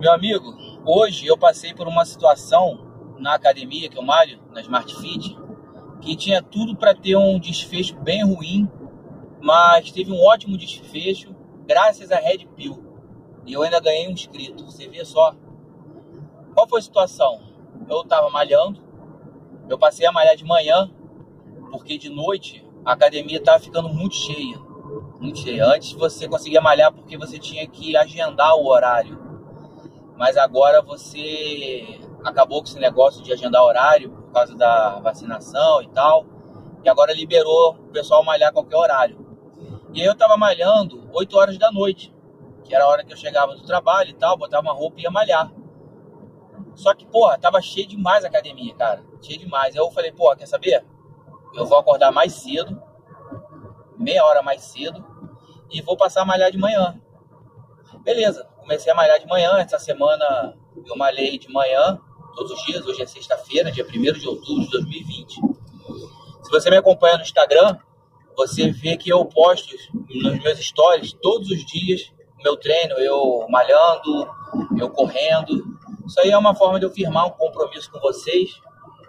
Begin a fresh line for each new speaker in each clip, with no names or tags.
Meu amigo, hoje eu passei por uma situação na academia que eu malho, na Smart Fit, que tinha tudo para ter um desfecho bem ruim, mas teve um ótimo desfecho graças a Red Pill. E eu ainda ganhei um inscrito. Você vê só. Qual foi a situação? Eu estava malhando, eu passei a malhar de manhã, porque de noite a academia estava ficando muito cheia. Muito cheia. Antes você conseguia malhar porque você tinha que agendar o horário mas agora você acabou com esse negócio de agendar horário por causa da vacinação e tal, e agora liberou o pessoal malhar qualquer horário. E aí eu tava malhando 8 horas da noite, que era a hora que eu chegava do trabalho e tal, botava uma roupa e ia malhar. Só que, porra, tava cheio demais a academia, cara. Cheio demais. Aí eu falei, porra, quer saber? Eu vou acordar mais cedo, meia hora mais cedo, e vou passar a malhar de manhã. Beleza, comecei a malhar de manhã. Essa semana eu malhei de manhã, todos os dias. Hoje é sexta-feira, dia 1 de outubro de 2020. Se você me acompanha no Instagram, você vê que eu posto nos meus stories todos os dias o meu treino, eu malhando, eu correndo. Isso aí é uma forma de eu firmar um compromisso com vocês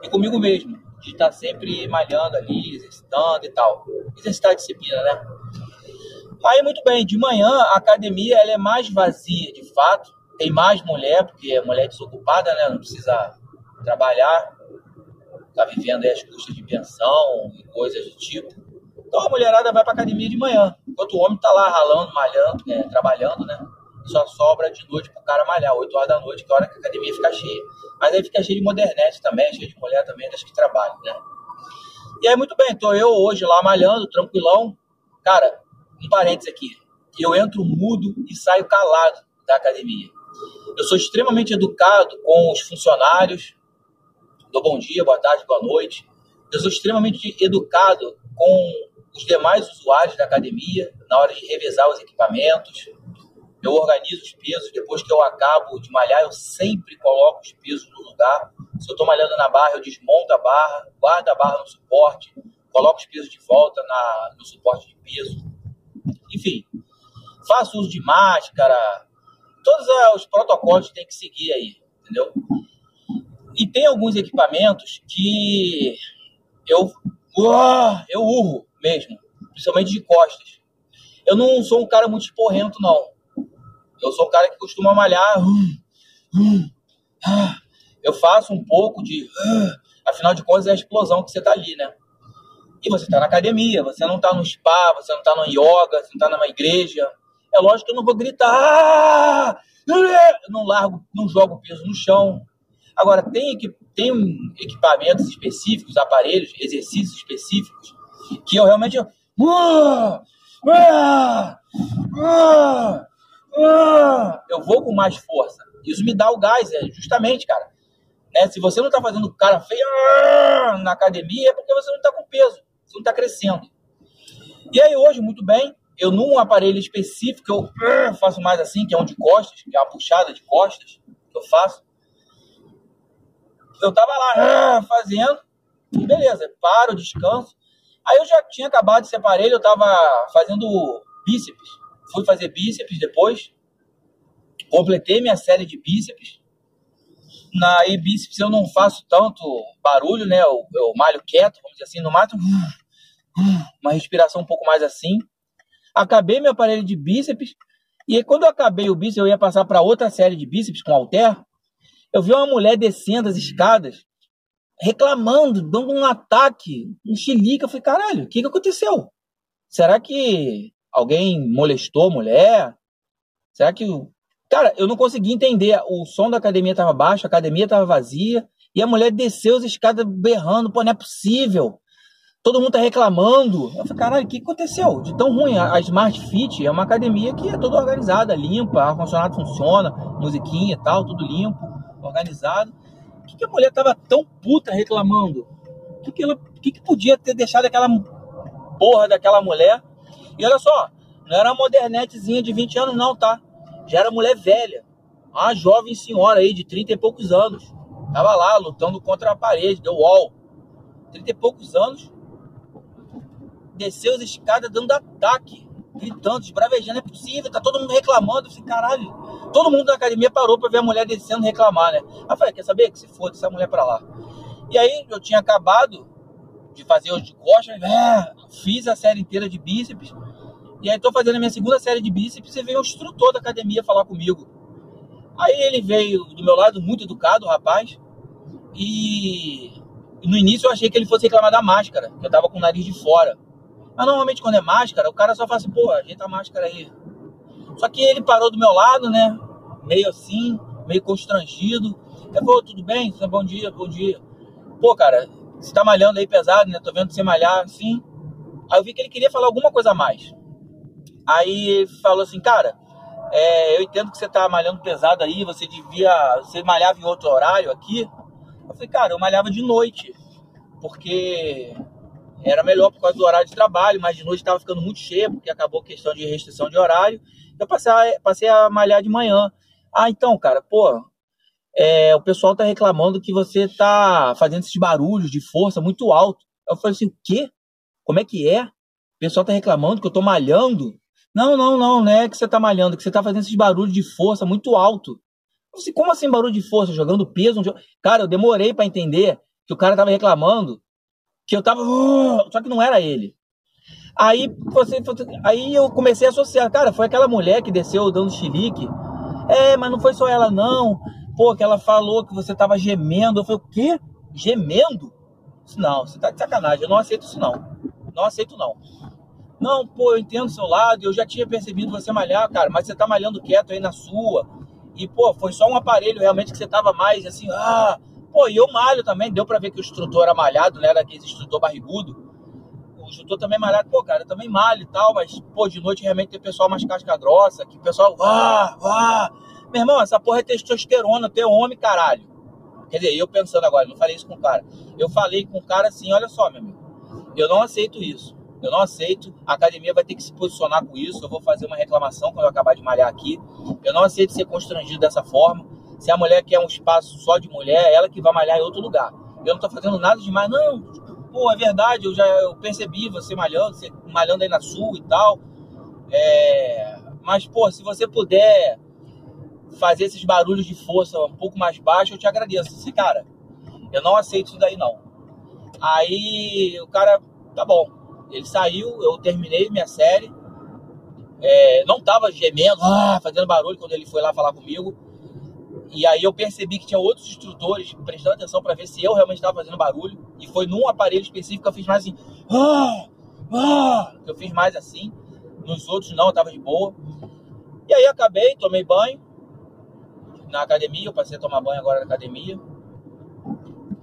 e comigo mesmo, de estar sempre malhando ali, exercitando e tal. Exercitar a disciplina, né? Aí, muito bem, de manhã a academia ela é mais vazia, de fato. Tem mais mulher, porque é mulher desocupada, né? Não precisa trabalhar. Tá vivendo aí as custas de pensão e coisas do tipo. Então a mulherada vai pra academia de manhã. Enquanto o homem tá lá ralando, malhando, né? trabalhando, né? Só sobra de noite pro cara malhar, 8 horas da noite, que é a hora que a academia fica cheia. Mas aí fica cheio de modernete também, cheio de mulher também, das que trabalham, né? E aí, muito bem, tô eu hoje lá malhando, tranquilão. Cara, um parênteses aqui. Eu entro mudo e saio calado da academia. Eu sou extremamente educado com os funcionários. Dou bom dia, boa tarde, boa noite. Eu sou extremamente educado com os demais usuários da academia na hora de revezar os equipamentos. Eu organizo os pesos. Depois que eu acabo de malhar, eu sempre coloco os pesos no lugar. Se eu estou malhando na barra, eu desmonto a barra, guardo a barra no suporte, coloco os pesos de volta na, no suporte de peso enfim, faça uso de máscara, todos os protocolos que tem que seguir aí, entendeu? E tem alguns equipamentos que eu, eu urro mesmo, principalmente de costas. Eu não sou um cara muito esporrento, não. Eu sou um cara que costuma malhar. Eu faço um pouco de. Afinal de contas, é a explosão que você tá ali, né? E você está na academia, você não está no spa, você não está no yoga, você não está numa igreja. É lógico que eu não vou gritar, ah! não largo, não jogo peso no chão. Agora, tem, tem equipamentos específicos, aparelhos, exercícios específicos, que eu realmente. Eu vou com mais força. Isso me dá o gás, é justamente, cara. Né? Se você não está fazendo cara feio na academia, é porque você não está com peso não está crescendo. E aí hoje, muito bem, eu num aparelho específico, eu uh, faço mais assim, que é um de costas, que é uma puxada de costas que eu faço. Eu tava lá uh, fazendo, e beleza, paro, descanso. Aí eu já tinha acabado esse aparelho, eu tava fazendo bíceps. Fui fazer bíceps depois. Completei minha série de bíceps. Na e bíceps eu não faço tanto barulho, né? Eu, eu malho quieto, vamos dizer assim, no mato uma respiração um pouco mais assim. Acabei meu aparelho de bíceps. E aí, quando eu acabei o bíceps, eu ia passar para outra série de bíceps com halter. Eu vi uma mulher descendo as escadas, reclamando, dando um ataque, um chilique. Eu falei, caralho, o que, que aconteceu? Será que alguém molestou a mulher? Será que. Cara, eu não consegui entender. O som da academia estava baixo, a academia estava vazia, e a mulher desceu as escadas berrando. Pô, não é possível todo mundo tá reclamando. Eu falei, caralho, o que aconteceu? De tão ruim. A, Smart Fit é uma academia que é toda organizada, limpa, ar-condicionado funciona, musiquinha e tal, tudo limpo, organizado. O que, que a mulher tava tão puta reclamando? O que, que, ela, que, que podia ter deixado aquela porra daquela mulher? E olha só, não era uma modernetezinha de 20 anos, não, tá? Já era mulher velha. Uma jovem senhora aí de 30 e poucos anos. Tava lá lutando contra a parede, deu wall. 30 e poucos anos, desceu as escadas dando ataque. gritando, esbravejando, é possível, tá todo mundo reclamando. Falei, caralho, todo mundo na academia parou pra ver a mulher descendo reclamar, né? Aí falei, quer saber? Que se foda essa mulher pra lá. E aí eu tinha acabado de fazer os de costas, é, fiz a série inteira de bíceps. E aí tô fazendo a minha segunda série de bíceps e veio o instrutor da academia falar comigo. Aí ele veio do meu lado, muito educado, rapaz. E no início eu achei que ele fosse reclamar da máscara, que eu tava com o nariz de fora. Mas normalmente quando é máscara, o cara só fala assim, pô, ajeita a máscara aí. Só que ele parou do meu lado, né? Meio assim, meio constrangido. Eu falou, tudo bem? Bom dia, bom dia. Pô, cara, você tá malhando aí pesado, né? Tô vendo você malhar assim. Aí eu vi que ele queria falar alguma coisa a mais. Aí falou assim, cara, é, eu entendo que você tá malhando pesado aí, você devia. Você malhava em outro horário aqui. Eu falei, cara, eu malhava de noite, porque era melhor por causa do horário de trabalho, mas de noite estava ficando muito cheio, porque acabou a questão de restrição de horário. Eu passei a, passei a malhar de manhã. Ah, então, cara, pô, é, o pessoal tá reclamando que você tá fazendo esses barulhos de força muito alto. Eu falei assim, o quê? Como é que é? O pessoal tá reclamando que eu tô malhando? Não, não, não, não é que você tá malhando, que você tá fazendo esses barulhos de força muito alto. Eu falei, como assim barulho de força? Jogando peso? Cara, eu demorei para entender que o cara tava reclamando que eu tava. Só que não era ele. Aí, você, aí eu comecei a associar. Cara, foi aquela mulher que desceu dando chilique. É, mas não foi só ela, não. Pô, que ela falou que você tava gemendo. Eu falei, o quê? Gemendo? Não, você tá de sacanagem. Eu não aceito isso, não. Não aceito, não. Não, pô, eu entendo o seu lado. Eu já tinha percebido você malhar, cara. Mas você tá malhando quieto aí na sua. E, pô, foi só um aparelho realmente que você tava mais assim, ah. Pô, e eu malho também. Deu pra ver que o instrutor era malhado, né? Era aquele instrutor barrigudo. O instrutor também malhado. Pô, cara, eu também malho e tal. Mas, pô, de noite realmente tem pessoal mais casca grossa. Que o pessoal, ah, ah meu irmão, essa porra é testosterona, teu homem, caralho. Quer dizer, eu pensando agora, não falei isso com o cara. Eu falei com o cara assim, olha só, meu amigo. Eu não aceito isso. Eu não aceito. A academia vai ter que se posicionar com isso. Eu vou fazer uma reclamação quando eu acabar de malhar aqui. Eu não aceito ser constrangido dessa forma. Se a mulher quer um espaço só de mulher, ela que vai malhar em outro lugar. Eu não tô fazendo nada demais. Não, pô, é verdade. Eu já eu percebi você malhando, você malhando aí na sul e tal. É... Mas, pô, se você puder fazer esses barulhos de força um pouco mais baixo, eu te agradeço. Esse cara, eu não aceito isso daí não. Aí o cara, tá bom. Ele saiu, eu terminei minha série. É, não tava gemendo, ah, fazendo barulho quando ele foi lá falar comigo. E aí eu percebi que tinha outros instrutores prestando atenção para ver se eu realmente estava fazendo barulho. E foi num aparelho específico que eu fiz mais assim, ah, ah, eu fiz mais assim. Nos outros não, eu tava de boa. E aí acabei, tomei banho, na academia, eu passei a tomar banho agora na academia.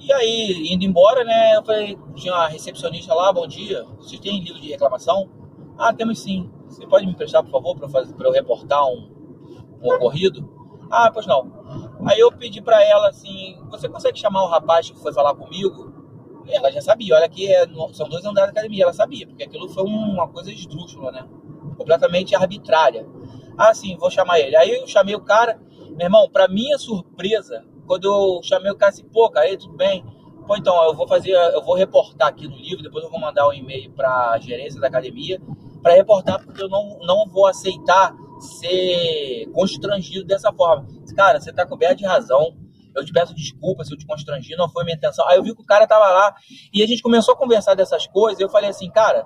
E aí, indo embora, né, eu falei, tinha uma recepcionista lá, bom dia, vocês têm livro de reclamação? Ah, temos sim. Você pode me emprestar, por favor, para eu reportar um, um ocorrido? Ah, pois não. Aí eu pedi para ela assim, você consegue chamar o rapaz que foi falar comigo? Ela já sabia, olha que é, são dois andares da academia, ela sabia, porque aquilo foi uma coisa esdrúxula, né? Completamente arbitrária. Ah, sim, vou chamar ele. Aí eu chamei o cara, meu irmão, para minha surpresa, quando eu chamei o cara assim, pô, cara, aí, tudo bem? Pô, então, eu vou fazer, eu vou reportar aqui no livro, depois eu vou mandar um e-mail para a gerência da academia para reportar, porque eu não, não vou aceitar ser constrangido dessa forma. Cara, você tá coberto de razão. Eu te peço desculpa se eu te constrangi, não foi minha intenção. Aí eu vi que o cara tava lá e a gente começou a conversar dessas coisas. Eu falei assim, cara,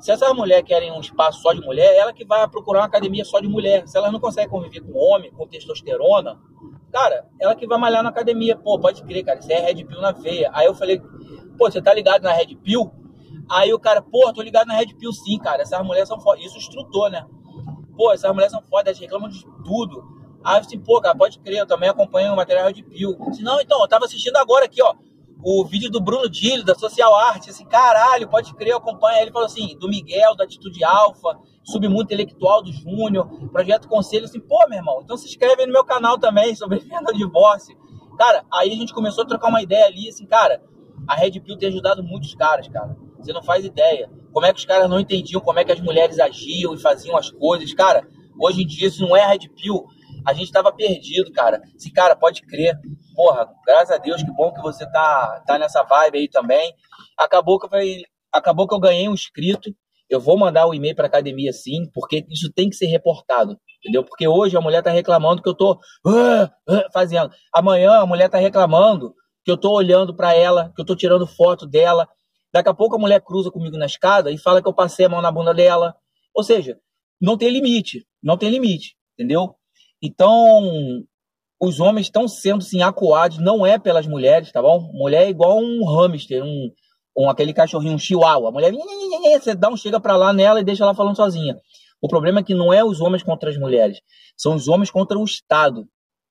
se essas mulheres querem um espaço só de mulher, ela que vai procurar uma academia só de mulher. Se elas não conseguem conviver com homem, com testosterona, cara, ela que vai malhar na academia. Pô, pode crer, cara, isso é Red Pill na veia. Aí eu falei, pô, você tá ligado na Red Pill? Aí o cara, pô, tô ligado na Red Pill sim, cara. Essas mulheres são fodas. Isso instrutor, né? Pô, essas mulheres são fodas, elas reclamam de tudo. Aí eu assim, pô, cara, pode crer, eu também acompanho o material Red Pill. Se não, então, eu tava assistindo agora aqui, ó o vídeo do Bruno Dillo, da Social Art, assim, caralho, pode crer, acompanha. Ele falou assim, do Miguel, da Atitude Alfa, Submundo Intelectual do Júnior, Projeto Conselho, assim, pô, meu irmão, então se inscreve aí no meu canal também sobre venda do divórcio. Cara, aí a gente começou a trocar uma ideia ali, assim, cara, a Red Pill tem ajudado muitos caras, cara. Você não faz ideia. Como é que os caras não entendiam como é que as mulheres agiam e faziam as coisas. Cara, hoje em dia isso não é Red Pill. A gente tava perdido, cara. Esse cara, pode crer porra, graças a Deus, que bom que você tá, tá nessa vibe aí também. Acabou que eu, acabou que eu ganhei um inscrito. eu vou mandar o um e-mail para academia sim, porque isso tem que ser reportado, entendeu? Porque hoje a mulher tá reclamando que eu tô uh, uh, fazendo. Amanhã a mulher tá reclamando que eu tô olhando para ela, que eu tô tirando foto dela. Daqui a pouco a mulher cruza comigo na escada e fala que eu passei a mão na bunda dela. Ou seja, não tem limite, não tem limite, entendeu? Então, os homens estão sendo sim acuados, não é pelas mulheres, tá bom? Mulher é igual um hamster, um, um aquele cachorrinho, um chihuahua. A mulher, você dá um chega para lá nela e deixa ela falando sozinha. O problema é que não é os homens contra as mulheres, são os homens contra o Estado,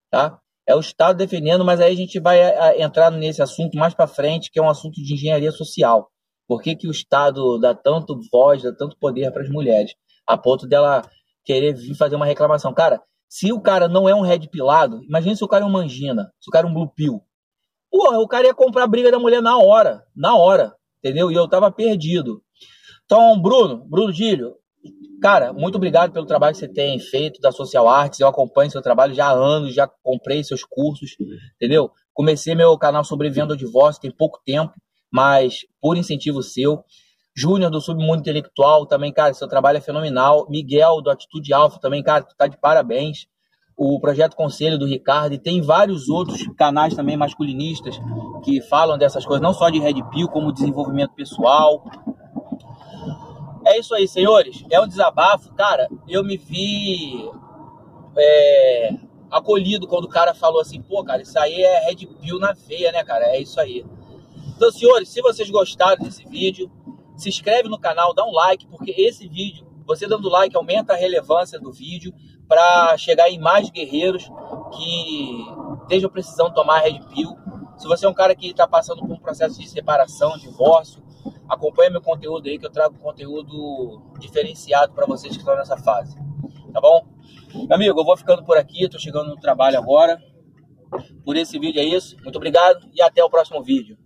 tá? É o Estado defendendo, mas aí a gente vai entrar nesse assunto mais para frente, que é um assunto de engenharia social. Por que, que o Estado dá tanto voz, dá tanto poder para as mulheres, a ponto dela querer vir fazer uma reclamação? Cara, se o cara não é um red pilado, imagine se o cara é um mangina, se o cara é um blue pill. Pô, o cara ia comprar a briga da mulher na hora, na hora, entendeu? E eu tava perdido. Então, Bruno, Bruno Dílio, cara, muito obrigado pelo trabalho que você tem feito da Social Arts. Eu acompanho seu trabalho já há anos, já comprei seus cursos, entendeu? Comecei meu canal Sobrevivendo ao Divórcio tem pouco tempo, mas por incentivo seu. Júnior do Submundo Intelectual também, cara, seu trabalho é fenomenal. Miguel do Atitude Alfa também, cara, tu tá de parabéns. O Projeto Conselho do Ricardo e tem vários outros canais também masculinistas que falam dessas coisas, não só de Red Pill, como desenvolvimento pessoal. É isso aí, senhores. É um desabafo. Cara, eu me vi é, acolhido quando o cara falou assim, pô, cara, isso aí é Red Pill na veia, né, cara? É isso aí. Então, senhores, se vocês gostaram desse vídeo, se inscreve no canal, dá um like, porque esse vídeo, você dando like, aumenta a relevância do vídeo para chegar em mais guerreiros que estejam precisando tomar Red Pill. Se você é um cara que está passando por um processo de separação, divórcio, acompanha meu conteúdo aí que eu trago conteúdo diferenciado para vocês que estão nessa fase. Tá bom? Amigo, eu vou ficando por aqui, estou chegando no trabalho agora. Por esse vídeo é isso. Muito obrigado e até o próximo vídeo.